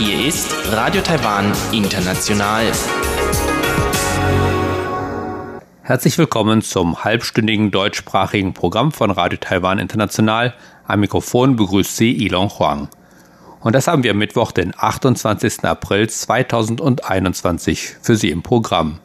Hier ist Radio Taiwan International. Herzlich willkommen zum halbstündigen deutschsprachigen Programm von Radio Taiwan International. Am Mikrofon begrüßt Sie Ilon Huang. Und das haben wir am Mittwoch, den 28. April 2021 für Sie im Programm.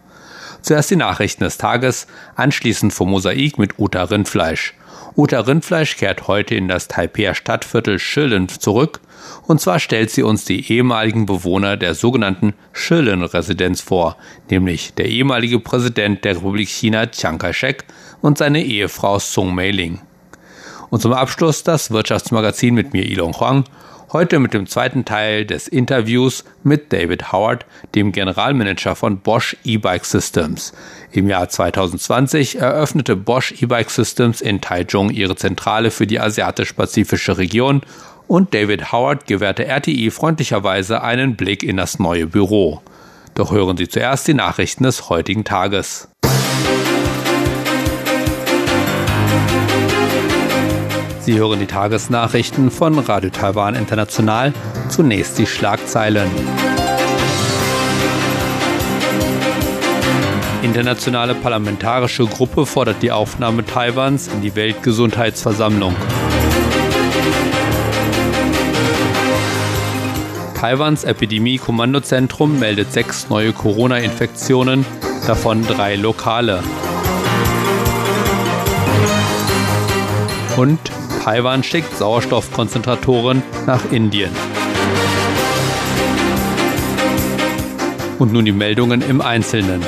Zuerst die Nachrichten des Tages, anschließend vom Mosaik mit Uta Rindfleisch. Uta Rindfleisch kehrt heute in das Taipei Stadtviertel Schillen zurück. Und zwar stellt sie uns die ehemaligen Bewohner der sogenannten Schillen-Residenz vor, nämlich der ehemalige Präsident der Republik China Chiang Kai-shek und seine Ehefrau Sung Mei-ling. Und zum Abschluss das Wirtschaftsmagazin mit mir Ilon Huang Heute mit dem zweiten Teil des Interviews mit David Howard, dem Generalmanager von Bosch E-Bike Systems. Im Jahr 2020 eröffnete Bosch E-Bike Systems in Taichung ihre Zentrale für die asiatisch-pazifische Region und David Howard gewährte RTI freundlicherweise einen Blick in das neue Büro. Doch hören Sie zuerst die Nachrichten des heutigen Tages. Sie hören die Tagesnachrichten von Radio Taiwan International. Zunächst die Schlagzeilen. Internationale Parlamentarische Gruppe fordert die Aufnahme Taiwans in die Weltgesundheitsversammlung. Taiwans Epidemie-Kommandozentrum meldet sechs neue Corona-Infektionen, davon drei lokale. Und Taiwan schickt Sauerstoffkonzentratoren nach Indien. Und nun die Meldungen im Einzelnen.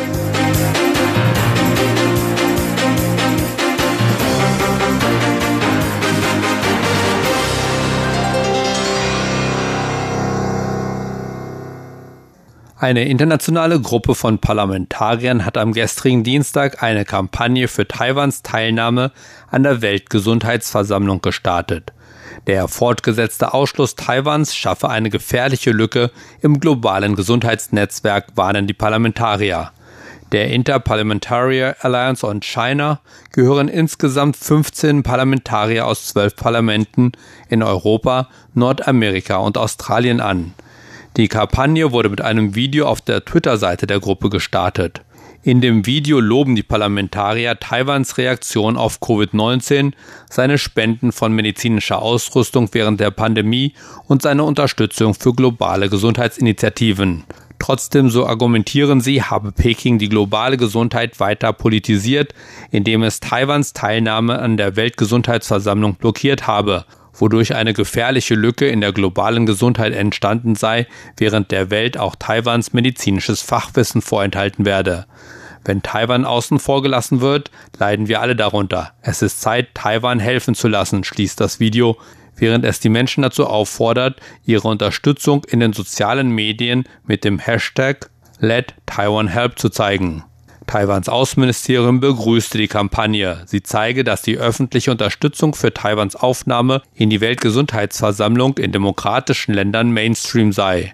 Eine internationale Gruppe von Parlamentariern hat am gestrigen Dienstag eine Kampagne für Taiwans Teilnahme an der Weltgesundheitsversammlung gestartet. Der fortgesetzte Ausschluss Taiwans schaffe eine gefährliche Lücke im globalen Gesundheitsnetzwerk, warnen die Parlamentarier. Der Interparliamentary Alliance on China gehören insgesamt 15 Parlamentarier aus zwölf Parlamenten in Europa, Nordamerika und Australien an. Die Kampagne wurde mit einem Video auf der Twitter-Seite der Gruppe gestartet. In dem Video loben die Parlamentarier Taiwans Reaktion auf Covid-19, seine Spenden von medizinischer Ausrüstung während der Pandemie und seine Unterstützung für globale Gesundheitsinitiativen. Trotzdem, so argumentieren sie, habe Peking die globale Gesundheit weiter politisiert, indem es Taiwans Teilnahme an der Weltgesundheitsversammlung blockiert habe wodurch eine gefährliche Lücke in der globalen Gesundheit entstanden sei, während der Welt auch Taiwans medizinisches Fachwissen vorenthalten werde. Wenn Taiwan außen vor gelassen wird, leiden wir alle darunter. Es ist Zeit, Taiwan helfen zu lassen, schließt das Video, während es die Menschen dazu auffordert, ihre Unterstützung in den sozialen Medien mit dem Hashtag Let Taiwan Help zu zeigen. Taiwans Außenministerium begrüßte die Kampagne. Sie zeige, dass die öffentliche Unterstützung für Taiwans Aufnahme in die Weltgesundheitsversammlung in demokratischen Ländern Mainstream sei.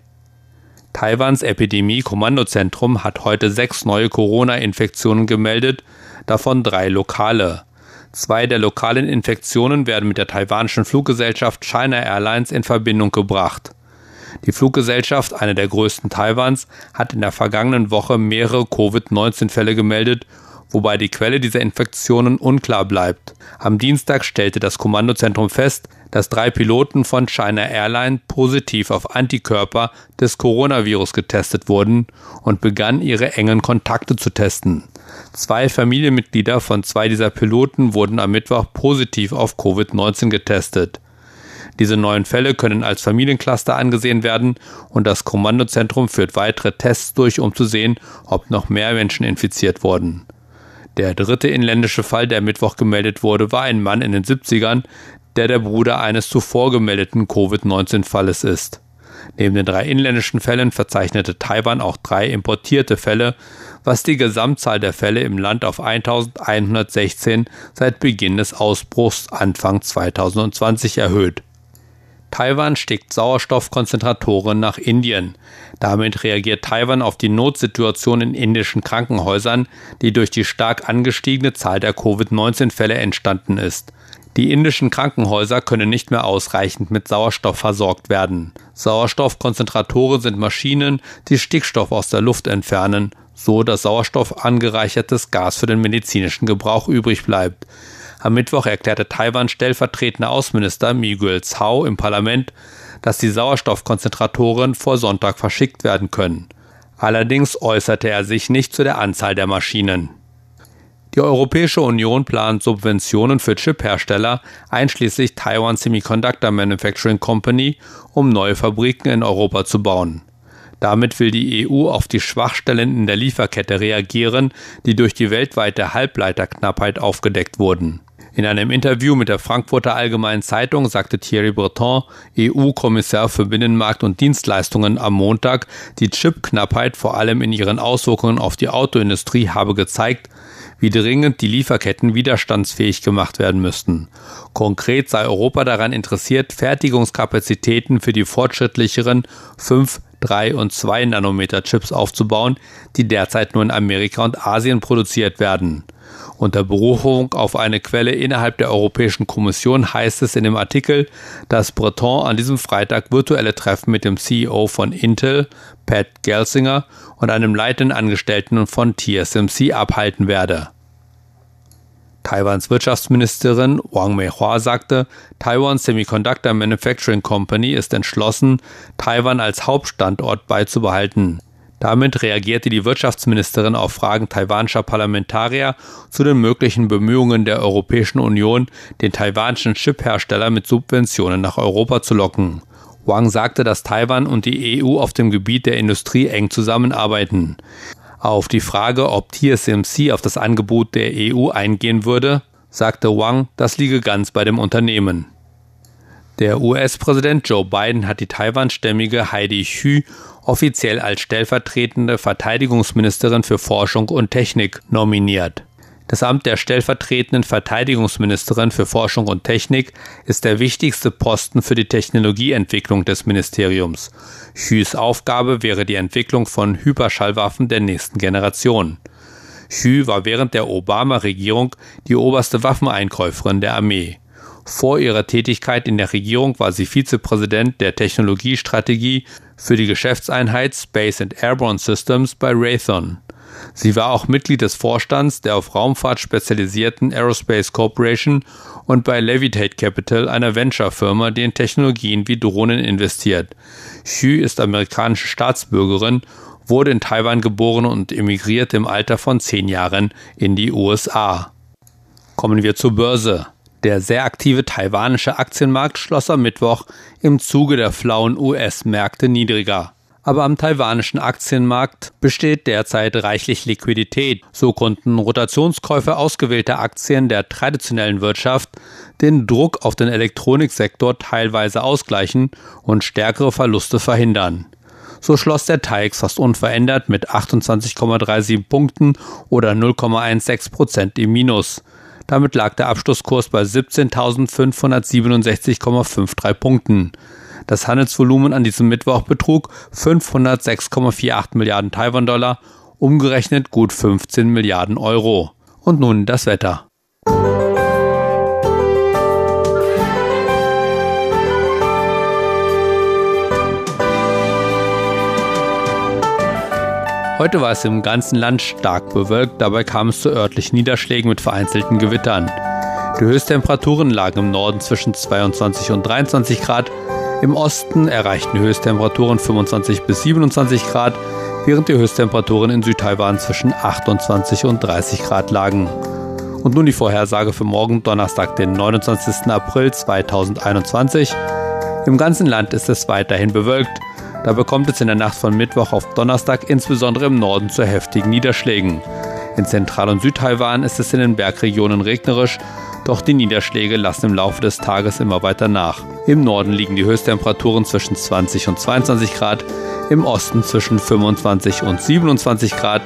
Taiwans Epidemie-Kommandozentrum hat heute sechs neue Corona-Infektionen gemeldet, davon drei lokale. Zwei der lokalen Infektionen werden mit der taiwanischen Fluggesellschaft China Airlines in Verbindung gebracht. Die Fluggesellschaft, eine der größten Taiwans, hat in der vergangenen Woche mehrere Covid-19-Fälle gemeldet, wobei die Quelle dieser Infektionen unklar bleibt. Am Dienstag stellte das Kommandozentrum fest, dass drei Piloten von China Airline positiv auf Antikörper des Coronavirus getestet wurden und begann ihre engen Kontakte zu testen. Zwei Familienmitglieder von zwei dieser Piloten wurden am Mittwoch positiv auf Covid-19 getestet. Diese neuen Fälle können als Familiencluster angesehen werden und das Kommandozentrum führt weitere Tests durch, um zu sehen, ob noch mehr Menschen infiziert wurden. Der dritte inländische Fall, der Mittwoch gemeldet wurde, war ein Mann in den 70ern, der der Bruder eines zuvor gemeldeten Covid-19-Falles ist. Neben den drei inländischen Fällen verzeichnete Taiwan auch drei importierte Fälle, was die Gesamtzahl der Fälle im Land auf 1116 seit Beginn des Ausbruchs Anfang 2020 erhöht. Taiwan schickt Sauerstoffkonzentratoren nach Indien. Damit reagiert Taiwan auf die Notsituation in indischen Krankenhäusern, die durch die stark angestiegene Zahl der Covid-19-Fälle entstanden ist. Die indischen Krankenhäuser können nicht mehr ausreichend mit Sauerstoff versorgt werden. Sauerstoffkonzentratoren sind Maschinen, die Stickstoff aus der Luft entfernen, so dass Sauerstoff angereichertes Gas für den medizinischen Gebrauch übrig bleibt. Am Mittwoch erklärte Taiwans stellvertretender Außenminister Miguel Zhao im Parlament, dass die Sauerstoffkonzentratoren vor Sonntag verschickt werden können. Allerdings äußerte er sich nicht zu der Anzahl der Maschinen. Die Europäische Union plant Subventionen für Chiphersteller, einschließlich Taiwan Semiconductor Manufacturing Company, um neue Fabriken in Europa zu bauen. Damit will die EU auf die Schwachstellen in der Lieferkette reagieren, die durch die weltweite Halbleiterknappheit aufgedeckt wurden. In einem Interview mit der Frankfurter Allgemeinen Zeitung sagte Thierry Breton, EU-Kommissar für Binnenmarkt und Dienstleistungen, am Montag, die Chipknappheit vor allem in ihren Auswirkungen auf die Autoindustrie habe gezeigt, wie dringend die Lieferketten widerstandsfähig gemacht werden müssten. Konkret sei Europa daran interessiert, Fertigungskapazitäten für die fortschrittlicheren 5, 3 und 2 Nanometer Chips aufzubauen, die derzeit nur in Amerika und Asien produziert werden. Unter Berufung auf eine Quelle innerhalb der Europäischen Kommission heißt es in dem Artikel, dass Breton an diesem Freitag virtuelle Treffen mit dem CEO von Intel, Pat Gelsinger, und einem leitenden Angestellten von TSMC abhalten werde. Taiwans Wirtschaftsministerin Wang Meihua sagte, Taiwan Semiconductor Manufacturing Company ist entschlossen, Taiwan als Hauptstandort beizubehalten. Damit reagierte die Wirtschaftsministerin auf Fragen taiwanischer Parlamentarier zu den möglichen Bemühungen der Europäischen Union, den taiwanischen Chiphersteller mit Subventionen nach Europa zu locken. Wang sagte, dass Taiwan und die EU auf dem Gebiet der Industrie eng zusammenarbeiten. Auf die Frage, ob TSMC auf das Angebot der EU eingehen würde, sagte Wang, das liege ganz bei dem Unternehmen. Der US-Präsident Joe Biden hat die taiwanstämmige Heidi Hsu offiziell als stellvertretende Verteidigungsministerin für Forschung und Technik nominiert. Das Amt der stellvertretenden Verteidigungsministerin für Forschung und Technik ist der wichtigste Posten für die Technologieentwicklung des Ministeriums. Xus Aufgabe wäre die Entwicklung von Hyperschallwaffen der nächsten Generation. Xu war während der Obama-Regierung die oberste Waffeneinkäuferin der Armee. Vor ihrer Tätigkeit in der Regierung war sie Vizepräsident der Technologiestrategie für die Geschäftseinheit Space and Airborne Systems bei Raytheon. Sie war auch Mitglied des Vorstands der auf Raumfahrt spezialisierten Aerospace Corporation und bei Levitate Capital, einer Venture-Firma, die in Technologien wie Drohnen investiert. Xu ist amerikanische Staatsbürgerin, wurde in Taiwan geboren und emigrierte im Alter von zehn Jahren in die USA. Kommen wir zur Börse. Der sehr aktive taiwanische Aktienmarkt schloss am Mittwoch im Zuge der flauen US-Märkte niedriger aber am taiwanischen Aktienmarkt besteht derzeit reichlich Liquidität. So konnten Rotationskäufe ausgewählter Aktien der traditionellen Wirtschaft den Druck auf den Elektroniksektor teilweise ausgleichen und stärkere Verluste verhindern. So schloss der TAIX fast unverändert mit 28,37 Punkten oder 0,16 Prozent im Minus. Damit lag der Abschlusskurs bei 17.567,53 Punkten. Das Handelsvolumen an diesem Mittwoch betrug 506,48 Milliarden Taiwan-Dollar, umgerechnet gut 15 Milliarden Euro. Und nun das Wetter. Heute war es im ganzen Land stark bewölkt, dabei kam es zu örtlichen Niederschlägen mit vereinzelten Gewittern. Die Höchsttemperaturen lagen im Norden zwischen 22 und 23 Grad, im Osten erreichten Höchsttemperaturen 25 bis 27 Grad, während die Höchsttemperaturen in Südtaiwan zwischen 28 und 30 Grad lagen. Und nun die Vorhersage für morgen Donnerstag, den 29. April 2021. Im ganzen Land ist es weiterhin bewölkt. Da bekommt es in der Nacht von Mittwoch auf Donnerstag insbesondere im Norden zu heftigen Niederschlägen. In Zentral- und Südtaiwan ist es in den Bergregionen regnerisch doch die Niederschläge lassen im Laufe des Tages immer weiter nach. Im Norden liegen die Höchsttemperaturen zwischen 20 und 22 Grad, im Osten zwischen 25 und 27 Grad,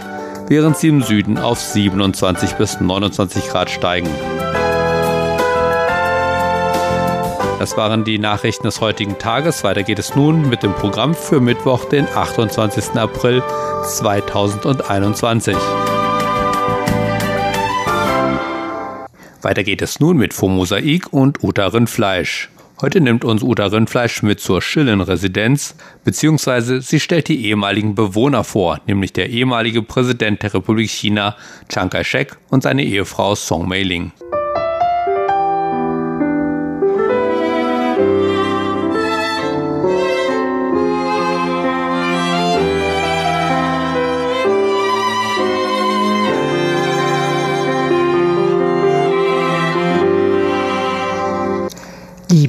während sie im Süden auf 27 bis 29 Grad steigen. Das waren die Nachrichten des heutigen Tages. Weiter geht es nun mit dem Programm für Mittwoch, den 28. April 2021. Weiter geht es nun mit Fomosaik und Uta Rindfleisch. Heute nimmt uns Uta Rindfleisch mit zur Schillen-Residenz, beziehungsweise sie stellt die ehemaligen Bewohner vor, nämlich der ehemalige Präsident der Republik China, Chiang Kai-shek und seine Ehefrau Song Mei-ling.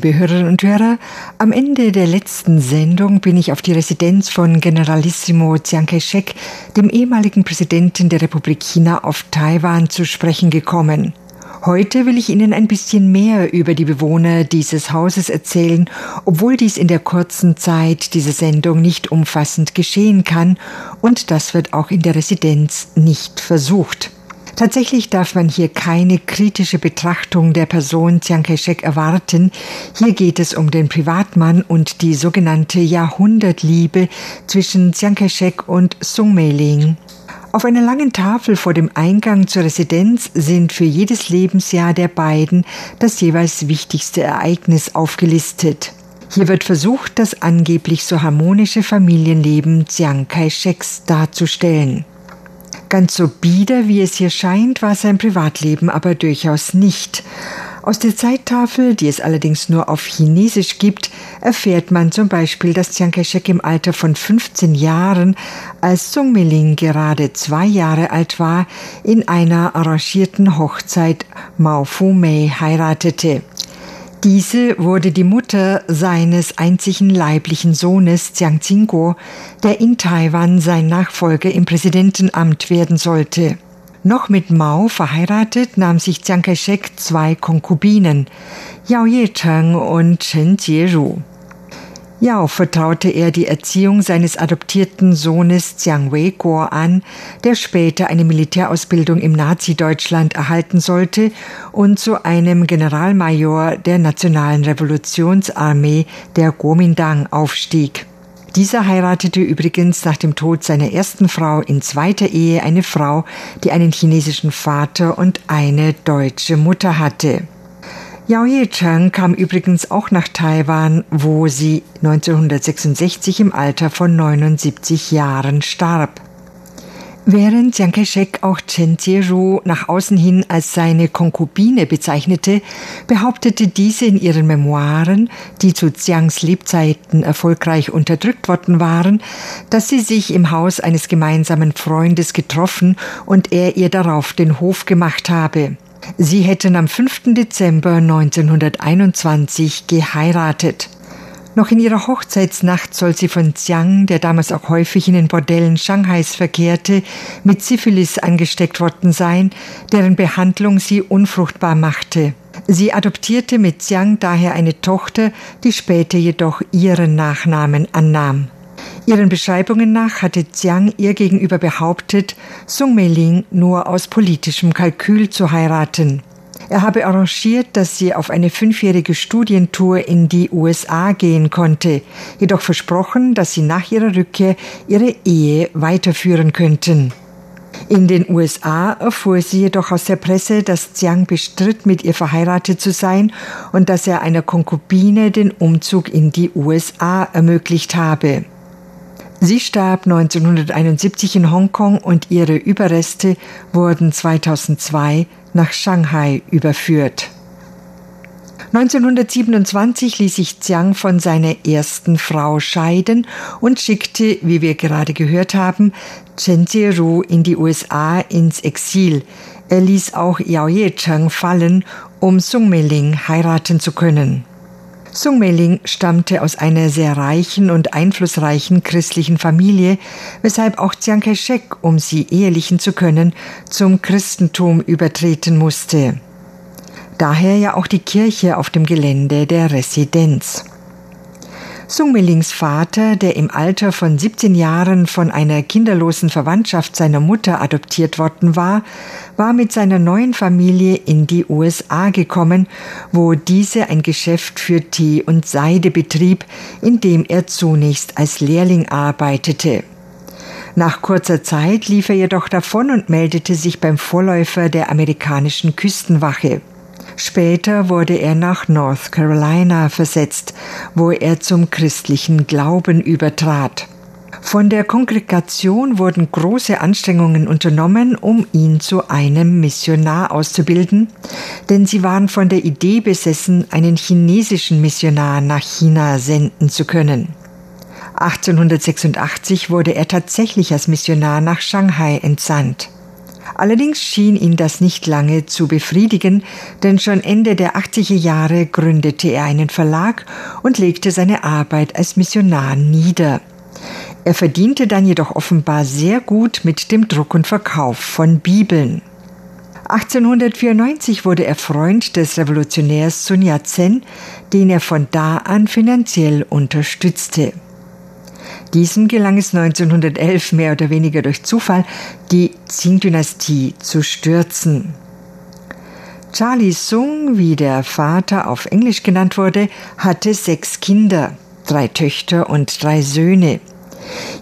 Liebe Hörerinnen und Hörer, am Ende der letzten Sendung bin ich auf die Residenz von Generalissimo Chiang Kai-shek, dem ehemaligen Präsidenten der Republik China auf Taiwan, zu sprechen gekommen. Heute will ich Ihnen ein bisschen mehr über die Bewohner dieses Hauses erzählen, obwohl dies in der kurzen Zeit dieser Sendung nicht umfassend geschehen kann, und das wird auch in der Residenz nicht versucht. Tatsächlich darf man hier keine kritische Betrachtung der Person Chiang Kai-shek erwarten. Hier geht es um den Privatmann und die sogenannte Jahrhundertliebe zwischen Chiang Kai-shek und Sung Mei-ling. Auf einer langen Tafel vor dem Eingang zur Residenz sind für jedes Lebensjahr der beiden das jeweils wichtigste Ereignis aufgelistet. Hier wird versucht, das angeblich so harmonische Familienleben Chiang Kai-sheks darzustellen. Ganz so bieder, wie es hier scheint, war sein Privatleben aber durchaus nicht. Aus der Zeittafel, die es allerdings nur auf Chinesisch gibt, erfährt man zum Beispiel, dass Chiang Kai-shek im Alter von 15 Jahren, als Sung Miling gerade zwei Jahre alt war, in einer arrangierten Hochzeit Mao Fu Mei heiratete. Diese wurde die Mutter seines einzigen leiblichen Sohnes Jiang Jingguo, der in Taiwan sein Nachfolger im Präsidentenamt werden sollte. Noch mit Mao verheiratet nahm sich Chiang Kai-shek zwei Konkubinen, Yao Ye-cheng und Chen Jieru. Yao vertraute er die Erziehung seines adoptierten Sohnes Jiang Wei-guo an, der später eine Militärausbildung im Nazi-Deutschland erhalten sollte und zu einem Generalmajor der Nationalen Revolutionsarmee der Kuomintang aufstieg. Dieser heiratete übrigens nach dem Tod seiner ersten Frau in zweiter Ehe eine Frau, die einen chinesischen Vater und eine deutsche Mutter hatte. Yao Ye-cheng kam übrigens auch nach Taiwan, wo sie 1966 im Alter von 79 Jahren starb. Während Chiang Kai-shek auch Chen Jie-ru nach außen hin als seine Konkubine bezeichnete, behauptete diese in ihren Memoiren, die zu Chiangs Lebzeiten erfolgreich unterdrückt worden waren, dass sie sich im Haus eines gemeinsamen Freundes getroffen und er ihr darauf den Hof gemacht habe. Sie hätten am 5. Dezember 1921 geheiratet. Noch in ihrer Hochzeitsnacht soll sie von Xiang, der damals auch häufig in den Bordellen Shanghais verkehrte, mit Syphilis angesteckt worden sein, deren Behandlung sie unfruchtbar machte. Sie adoptierte mit Xiang daher eine Tochter, die später jedoch ihren Nachnamen annahm. Ihren Beschreibungen nach hatte Jiang ihr gegenüber behauptet, Sung Mei-ling nur aus politischem Kalkül zu heiraten. Er habe arrangiert, dass sie auf eine fünfjährige Studientour in die USA gehen konnte, jedoch versprochen, dass sie nach ihrer Rückkehr ihre Ehe weiterführen könnten. In den USA erfuhr sie jedoch aus der Presse, dass Jiang bestritt, mit ihr verheiratet zu sein und dass er einer Konkubine den Umzug in die USA ermöglicht habe. Sie starb 1971 in Hongkong und ihre Überreste wurden 2002 nach Shanghai überführt. 1927 ließ sich Jiang von seiner ersten Frau scheiden und schickte, wie wir gerade gehört haben, Chen Jieru in die USA ins Exil. Er ließ auch Yao Ye-cheng fallen, um Sung Mei-ling heiraten zu können. Sung Mei-ling stammte aus einer sehr reichen und einflussreichen christlichen Familie, weshalb auch Chiang Kai-shek, um sie ehelichen zu können, zum Christentum übertreten musste. Daher ja auch die Kirche auf dem Gelände der Residenz. Sung Melings Vater, der im Alter von 17 Jahren von einer kinderlosen Verwandtschaft seiner Mutter adoptiert worden war, war mit seiner neuen Familie in die USA gekommen, wo diese ein Geschäft für Tee und Seide betrieb, in dem er zunächst als Lehrling arbeitete. Nach kurzer Zeit lief er jedoch davon und meldete sich beim Vorläufer der amerikanischen Küstenwache. Später wurde er nach North Carolina versetzt, wo er zum christlichen Glauben übertrat. Von der Kongregation wurden große Anstrengungen unternommen, um ihn zu einem Missionar auszubilden, denn sie waren von der Idee besessen, einen chinesischen Missionar nach China senden zu können. 1886 wurde er tatsächlich als Missionar nach Shanghai entsandt. Allerdings schien ihn das nicht lange zu befriedigen, denn schon Ende der 80er Jahre gründete er einen Verlag und legte seine Arbeit als Missionar nieder. Er verdiente dann jedoch offenbar sehr gut mit dem Druck und Verkauf von Bibeln. 1894 wurde er Freund des Revolutionärs Sun Yat-sen, den er von da an finanziell unterstützte. Diesem gelang es 1911 mehr oder weniger durch Zufall, die Qing-Dynastie zu stürzen. Charlie Sung, wie der Vater auf Englisch genannt wurde, hatte sechs Kinder, drei Töchter und drei Söhne.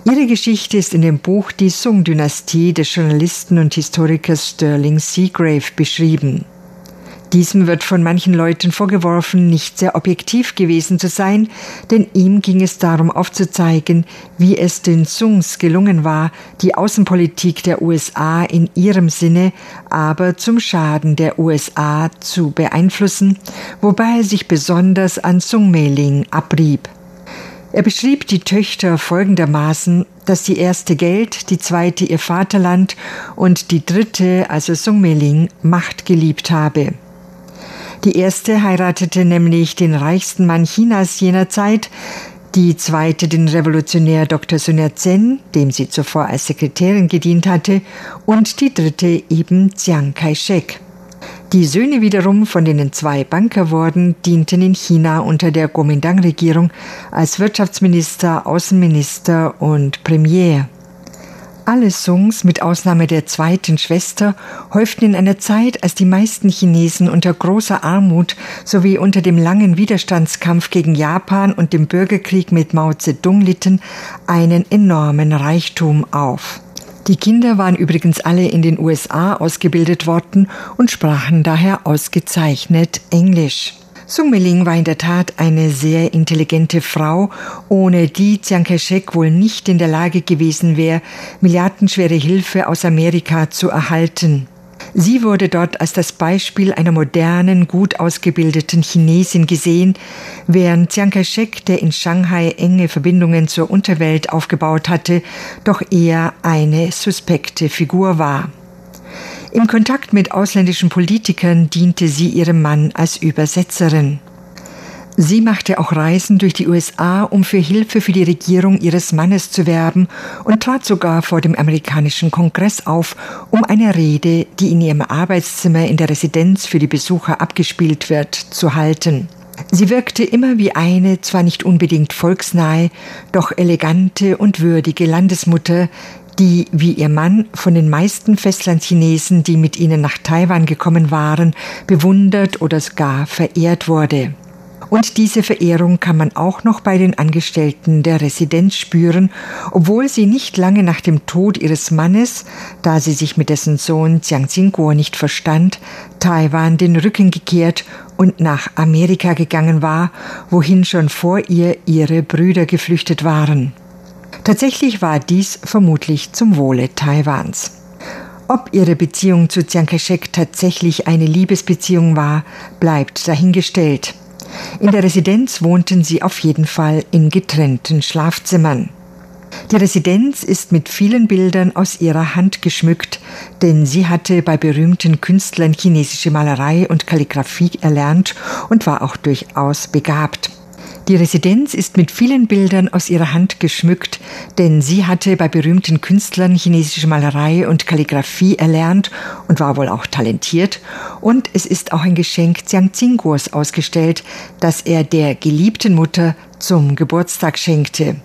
Ihre Geschichte ist in dem Buch Die Sung-Dynastie des Journalisten und Historikers Sterling Seagrave beschrieben. Diesem wird von manchen Leuten vorgeworfen, nicht sehr objektiv gewesen zu sein, denn ihm ging es darum aufzuzeigen, wie es den Sungs gelungen war, die Außenpolitik der USA in ihrem Sinne, aber zum Schaden der USA zu beeinflussen, wobei er sich besonders an Sung Mei-ling abrieb. Er beschrieb die Töchter folgendermaßen, dass die erste Geld, die zweite ihr Vaterland und die dritte, also Sung Mei-ling, Macht geliebt habe. Die erste heiratete nämlich den reichsten Mann Chinas jener Zeit, die zweite den Revolutionär Dr. Sun Yat-sen, dem sie zuvor als Sekretärin gedient hatte, und die dritte eben Chiang Kai-shek. Die Söhne wiederum, von denen zwei Banker wurden, dienten in China unter der Kuomintang-Regierung als Wirtschaftsminister, Außenminister und Premier. Alle Songs, mit Ausnahme der zweiten Schwester, häuften in einer Zeit, als die meisten Chinesen unter großer Armut sowie unter dem langen Widerstandskampf gegen Japan und dem Bürgerkrieg mit Mao Zedong litten, einen enormen Reichtum auf. Die Kinder waren übrigens alle in den USA ausgebildet worden und sprachen daher ausgezeichnet Englisch. Sung Meling war in der Tat eine sehr intelligente Frau, ohne die Chiang Kai-shek wohl nicht in der Lage gewesen wäre, milliardenschwere Hilfe aus Amerika zu erhalten. Sie wurde dort als das Beispiel einer modernen, gut ausgebildeten Chinesin gesehen, während Chiang Kai-shek, der in Shanghai enge Verbindungen zur Unterwelt aufgebaut hatte, doch eher eine suspekte Figur war. Im Kontakt mit ausländischen Politikern diente sie ihrem Mann als Übersetzerin. Sie machte auch Reisen durch die USA, um für Hilfe für die Regierung ihres Mannes zu werben und trat sogar vor dem amerikanischen Kongress auf, um eine Rede, die in ihrem Arbeitszimmer in der Residenz für die Besucher abgespielt wird, zu halten. Sie wirkte immer wie eine, zwar nicht unbedingt volksnahe, doch elegante und würdige Landesmutter, die wie ihr Mann von den meisten Festlandchinesen, die mit ihnen nach Taiwan gekommen waren, bewundert oder gar verehrt wurde. Und diese Verehrung kann man auch noch bei den Angestellten der Residenz spüren, obwohl sie nicht lange nach dem Tod ihres Mannes, da sie sich mit dessen Sohn Jiang Xingguo nicht verstand, Taiwan den Rücken gekehrt und nach Amerika gegangen war, wohin schon vor ihr ihre Brüder geflüchtet waren. Tatsächlich war dies vermutlich zum Wohle Taiwans. Ob ihre Beziehung zu Chiang Kai-shek tatsächlich eine Liebesbeziehung war, bleibt dahingestellt. In der Residenz wohnten sie auf jeden Fall in getrennten Schlafzimmern. Die Residenz ist mit vielen Bildern aus ihrer Hand geschmückt, denn sie hatte bei berühmten Künstlern chinesische Malerei und Kalligraphie erlernt und war auch durchaus begabt. Die Residenz ist mit vielen Bildern aus ihrer Hand geschmückt, denn sie hatte bei berühmten Künstlern chinesische Malerei und Kalligraphie erlernt und war wohl auch talentiert. Und es ist auch ein Geschenk Jiang Tsingguos ausgestellt, das er der geliebten Mutter zum Geburtstag schenkte.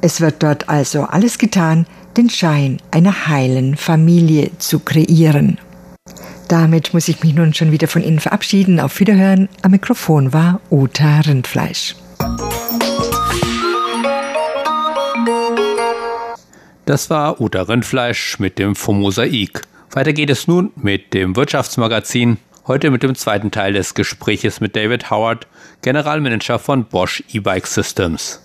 Es wird dort also alles getan, den Schein einer heilen Familie zu kreieren. Damit muss ich mich nun schon wieder von Ihnen verabschieden. Auf Wiederhören. Am Mikrofon war Uta Rindfleisch. Das war Uta Rindfleisch mit dem Fomosaik. Weiter geht es nun mit dem Wirtschaftsmagazin. Heute mit dem zweiten Teil des Gespräches mit David Howard, Generalmanager von Bosch E-Bike Systems.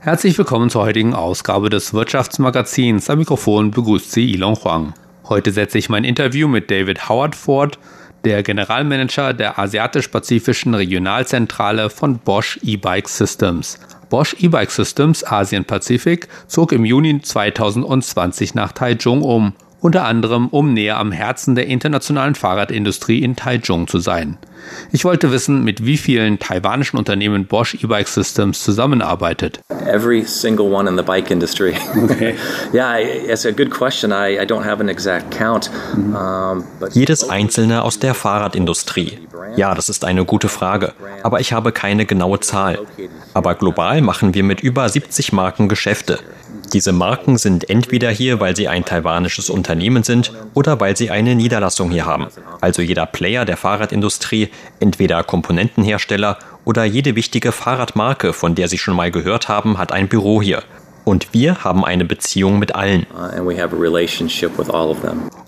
Herzlich willkommen zur heutigen Ausgabe des Wirtschaftsmagazins. Am Mikrofon begrüßt Sie Ilon Huang. Heute setze ich mein Interview mit David Howard fort, der Generalmanager der asiatisch-pazifischen Regionalzentrale von Bosch E-Bike Systems. Bosch E-Bike Systems Asien-Pazifik zog im Juni 2020 nach Taichung um unter anderem um näher am Herzen der internationalen Fahrradindustrie in Taichung zu sein. Ich wollte wissen, mit wie vielen taiwanischen Unternehmen Bosch E-Bike Systems zusammenarbeitet. Every single one in the bike industry. Okay. yeah, it's a good question. I, I don't have an exact count. Um, Jedes einzelne aus der Fahrradindustrie. Ja, das ist eine gute Frage, aber ich habe keine genaue Zahl. Aber global machen wir mit über 70 Marken Geschäfte. Diese Marken sind entweder hier, weil sie ein taiwanisches Unternehmen sind oder weil sie eine Niederlassung hier haben. Also jeder Player der Fahrradindustrie, entweder Komponentenhersteller oder jede wichtige Fahrradmarke, von der Sie schon mal gehört haben, hat ein Büro hier. Und wir haben eine Beziehung mit allen. Uh,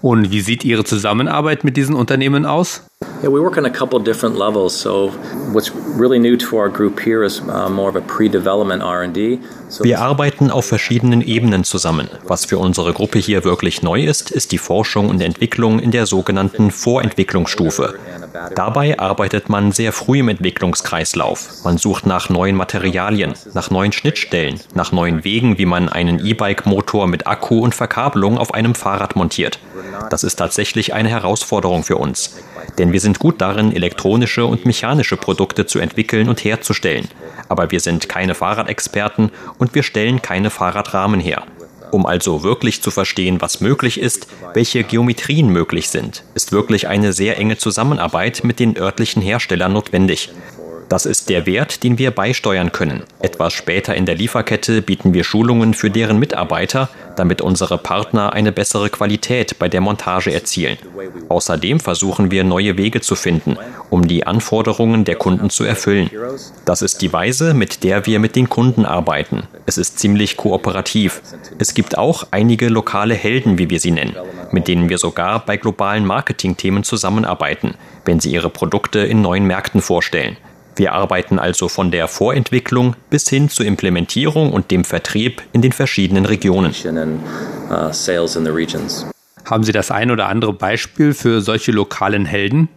Und wie sieht Ihre Zusammenarbeit mit diesen Unternehmen aus? Yeah, we work on a couple different levels. So what's really new to our group here is uh, more of a pre-development R&D. Wir arbeiten auf verschiedenen Ebenen zusammen. Was für unsere Gruppe hier wirklich neu ist, ist die Forschung und Entwicklung in der sogenannten Vorentwicklungsstufe. Dabei arbeitet man sehr früh im Entwicklungskreislauf. Man sucht nach neuen Materialien, nach neuen Schnittstellen, nach neuen Wegen, wie man einen E-Bike-Motor mit Akku und Verkabelung auf einem Fahrrad montiert. Das ist tatsächlich eine Herausforderung für uns. Denn wir sind gut darin, elektronische und mechanische Produkte zu entwickeln und herzustellen. Aber wir sind keine Fahrradexperten und wir stellen keine Fahrradrahmen her. Um also wirklich zu verstehen, was möglich ist, welche Geometrien möglich sind, ist wirklich eine sehr enge Zusammenarbeit mit den örtlichen Herstellern notwendig. Das ist der Wert, den wir beisteuern können. Etwas später in der Lieferkette bieten wir Schulungen für deren Mitarbeiter, damit unsere Partner eine bessere Qualität bei der Montage erzielen. Außerdem versuchen wir neue Wege zu finden, um die Anforderungen der Kunden zu erfüllen. Das ist die Weise, mit der wir mit den Kunden arbeiten. Es ist ziemlich kooperativ. Es gibt auch einige lokale Helden, wie wir sie nennen, mit denen wir sogar bei globalen Marketingthemen zusammenarbeiten, wenn sie ihre Produkte in neuen Märkten vorstellen. Wir arbeiten also von der Vorentwicklung bis hin zur Implementierung und dem Vertrieb in den verschiedenen Regionen. Uh, Haben Sie das ein oder andere Beispiel für solche lokalen Helden?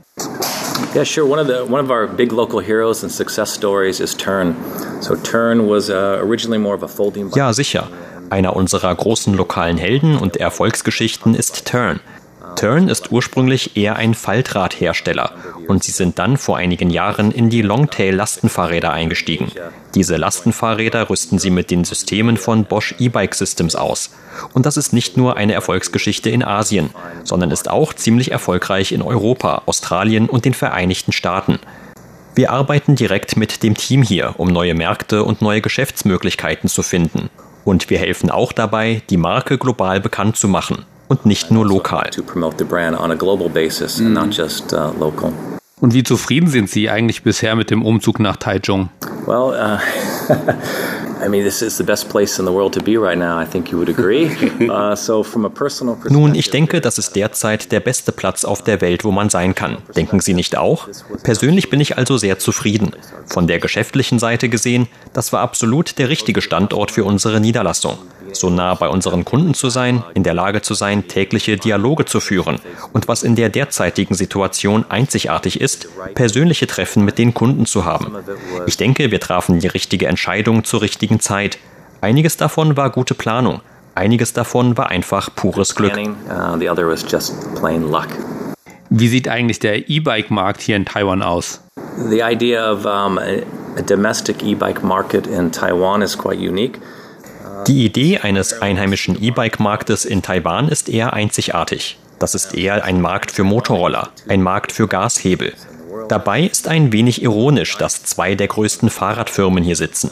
Yeah, sure. One of the one of our big local heroes and success stories is Turn. So Turn was uh, originally more of a folding. Ja, sicher. Einer unserer großen lokalen Helden und Erfolgsgeschichten ist Turn. Tern ist ursprünglich eher ein Faltradhersteller und sie sind dann vor einigen Jahren in die Longtail-Lastenfahrräder eingestiegen. Diese Lastenfahrräder rüsten sie mit den Systemen von Bosch E-Bike Systems aus. Und das ist nicht nur eine Erfolgsgeschichte in Asien, sondern ist auch ziemlich erfolgreich in Europa, Australien und den Vereinigten Staaten. Wir arbeiten direkt mit dem Team hier, um neue Märkte und neue Geschäftsmöglichkeiten zu finden. Und wir helfen auch dabei, die Marke global bekannt zu machen und nicht nur lokal. Und wie zufrieden sind Sie eigentlich bisher mit dem Umzug nach Taichung? Well, uh, Nun, ich denke, das ist derzeit der beste Platz auf der Welt, wo man sein kann. Denken Sie nicht auch? Persönlich bin ich also sehr zufrieden. Von der geschäftlichen Seite gesehen, das war absolut der richtige Standort für unsere Niederlassung so nah bei unseren Kunden zu sein, in der Lage zu sein, tägliche Dialoge zu führen und was in der derzeitigen Situation einzigartig ist, persönliche Treffen mit den Kunden zu haben. Ich denke, wir trafen die richtige Entscheidung zur richtigen Zeit. Einiges davon war gute Planung. Einiges davon war einfach pures Glück. Uh, Wie sieht eigentlich der E-Bike-Markt hier in Taiwan aus? The idea of um, a domestic e-bike market in Taiwan is quite unique. Die Idee eines einheimischen E-Bike-Marktes in Taiwan ist eher einzigartig. Das ist eher ein Markt für Motorroller, ein Markt für Gashebel. Dabei ist ein wenig ironisch, dass zwei der größten Fahrradfirmen hier sitzen.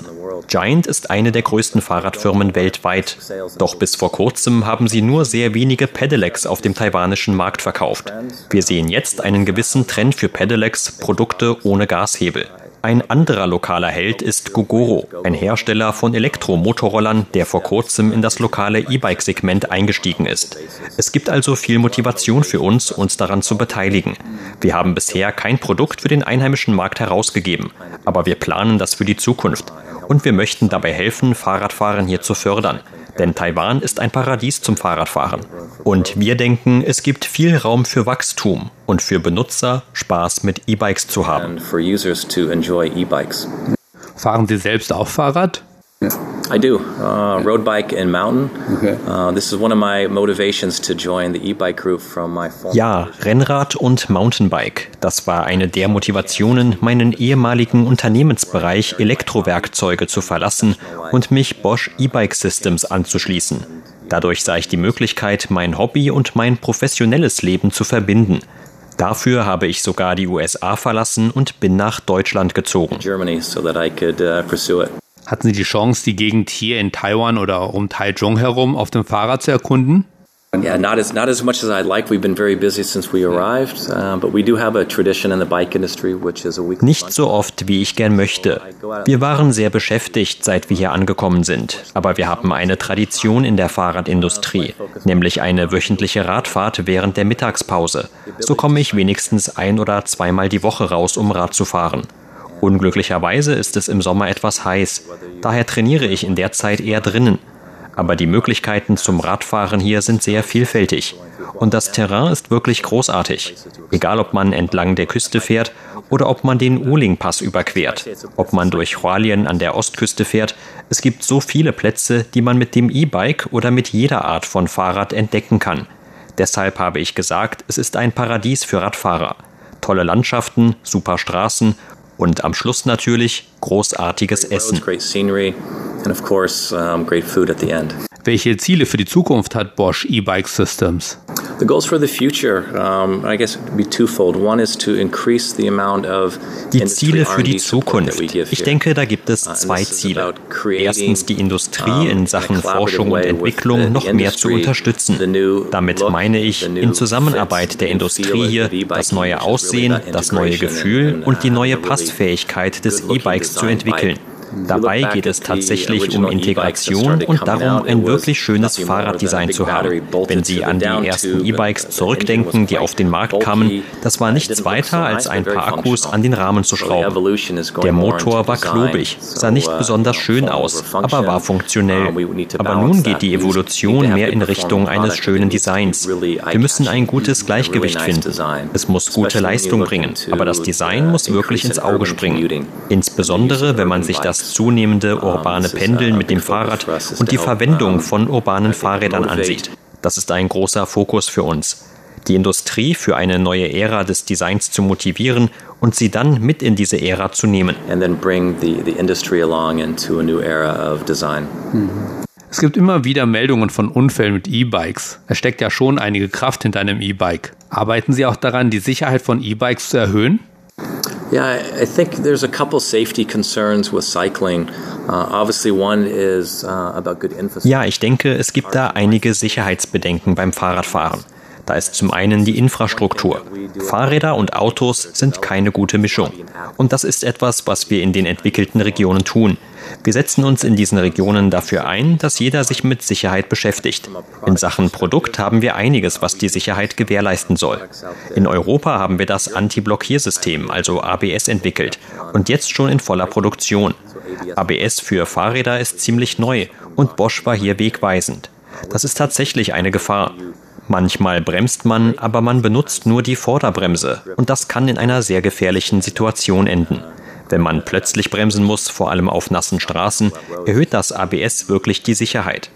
Giant ist eine der größten Fahrradfirmen weltweit. Doch bis vor kurzem haben sie nur sehr wenige Pedelecs auf dem taiwanischen Markt verkauft. Wir sehen jetzt einen gewissen Trend für Pedelecs, Produkte ohne Gashebel. Ein anderer lokaler Held ist Gogoro, ein Hersteller von Elektromotorrollern, der vor kurzem in das lokale E-Bike-Segment eingestiegen ist. Es gibt also viel Motivation für uns, uns daran zu beteiligen. Wir haben bisher kein Produkt für den einheimischen Markt herausgegeben, aber wir planen das für die Zukunft. Und wir möchten dabei helfen, Fahrradfahren hier zu fördern. Denn Taiwan ist ein Paradies zum Fahrradfahren. Und wir denken, es gibt viel Raum für Wachstum und für Benutzer Spaß mit E-Bikes zu haben. Fahren Sie selbst auch Fahrrad? I do. Uh, road bike and mountain. Okay. Uh, this is one of my motivations to join the e-bike group from my former Ja, Rennrad und Mountainbike. Das war eine der Motivationen, meinen ehemaligen Unternehmensbereich Elektrowerkzeuge zu verlassen und mich Bosch E-Bike Systems anzuschließen. Dadurch sah ich die Möglichkeit, mein Hobby und mein professionelles Leben zu verbinden. Dafür habe ich sogar die USA verlassen und bin nach Deutschland gezogen. Germany so Hatten Sie die Chance, die Gegend hier in Taiwan oder um Taichung herum auf dem Fahrrad zu erkunden? Yeah, not as not as much as I'd like. We've been very busy since we arrived, uh, but we do have a tradition in the bike industry, which is a week. Nicht so oft, wie ich gern möchte. Wir waren sehr beschäftigt, seit wir hier angekommen sind, aber wir haben eine Tradition in der Fahrradindustrie, nämlich eine wöchentliche Radfahrt während der Mittagspause. So komme ich wenigstens ein oder zweimal die Woche raus, um Rad zu fahren. Unglücklicherweise ist es im Sommer etwas heiß, daher trainiere ich in der Zeit eher drinnen. Aber die Möglichkeiten zum Radfahren hier sind sehr vielfältig. Und das Terrain ist wirklich großartig. Egal ob man entlang der Küste fährt oder ob man den Uling-Pass überquert, ob man durch Hualien an der Ostküste fährt, es gibt so viele Plätze, die man mit dem E-Bike oder mit jeder Art von Fahrrad entdecken kann. Deshalb habe ich gesagt, es ist ein Paradies für Radfahrer. Tolle Landschaften, super Straßen und am Schluss natürlich großartiges Essen. Welche Ziele für die Zukunft hat Bosch E-Bike Systems? The goals for the future, um, I guess, would be twofold. One is to increase the amount of Die Ziele für die Zukunft. Ich denke, da gibt es zwei Ziele. Erstens die Industrie in Sachen Forschung und Entwicklung noch mehr zu unterstützen. Damit meine ich in Zusammenarbeit der Industrie hier das neue Aussehen, das neue Gefühl und die neue Passfähigkeit des E-Bikes zu entwickeln. Dabei geht es tatsächlich um Integration und darum, ein wirklich schönes Fahrraddesign zu haben. Wenn Sie an die ersten E-Bikes zurückdenken, die auf den Markt kamen, das war nichts weiter als ein paar Akkus an den Rahmen zu schrauben. Der Motor war klobig, sah nicht besonders schön aus, aber war funktionell. Aber nun geht die Evolution mehr in Richtung eines schönen Designs. Wir müssen ein gutes Gleichgewicht finden. Es muss gute Leistung bringen, aber das Design muss wirklich ins Auge springen. Insbesondere, wenn man sich das das zunehmende urbane Pendeln mit dem Fahrrad und die Verwendung von urbanen Fahrrädern ansieht. Das ist ein großer Fokus für uns. Die Industrie für eine neue Ära des Designs zu motivieren und sie dann mit in diese Ära zu nehmen. Es gibt immer wieder Meldungen von Unfällen mit E-Bikes. Es steckt ja schon einige Kraft hinter einem E-Bike. Arbeiten Sie auch daran, die Sicherheit von E-Bikes zu erhöhen? Yeah, I think there's a couple safety concerns with cycling. Uh, obviously, one is uh, about good infrastructure. Ja, ich denke, es gibt da einige Sicherheitsbedenken beim Fahrradfahren. Da ist zum einen die Infrastruktur. Fahrräder und Autos sind keine gute Mischung. Und das ist etwas, was wir in den entwickelten Regionen tun. Wir setzen uns in diesen Regionen dafür ein, dass jeder sich mit Sicherheit beschäftigt. In Sachen Produkt haben wir einiges, was die Sicherheit gewährleisten soll. In Europa haben wir das Anti-Blockiersystem, also ABS, entwickelt und jetzt schon in voller Produktion. ABS für Fahrräder ist ziemlich neu und Bosch war hier wegweisend. Das ist tatsächlich eine Gefahr. Manchmal bremst man, aber man benutzt nur die Vorderbremse und das kann in einer sehr gefährlichen Situation enden. Wenn man plötzlich bremsen muss, vor allem auf nassen Straßen, erhöht das ABS wirklich die Sicherheit.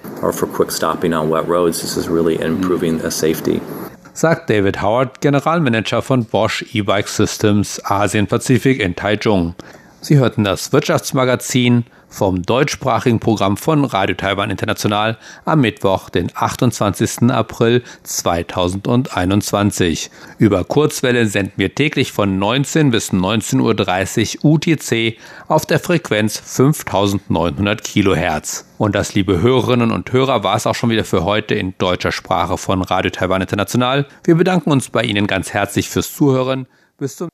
Sagt David Howard, Generalmanager von Bosch E-Bike Systems Asien-Pazifik in Taichung. Sie hörten das Wirtschaftsmagazin vom deutschsprachigen Programm von Radio Taiwan International am Mittwoch, den 28. April 2021. Über Kurzwelle senden wir täglich von 19 bis 19.30 Uhr UTC auf der Frequenz 5900 Kilohertz. Und das, liebe Hörerinnen und Hörer, war es auch schon wieder für heute in deutscher Sprache von Radio Taiwan International. Wir bedanken uns bei Ihnen ganz herzlich fürs Zuhören. Bis zum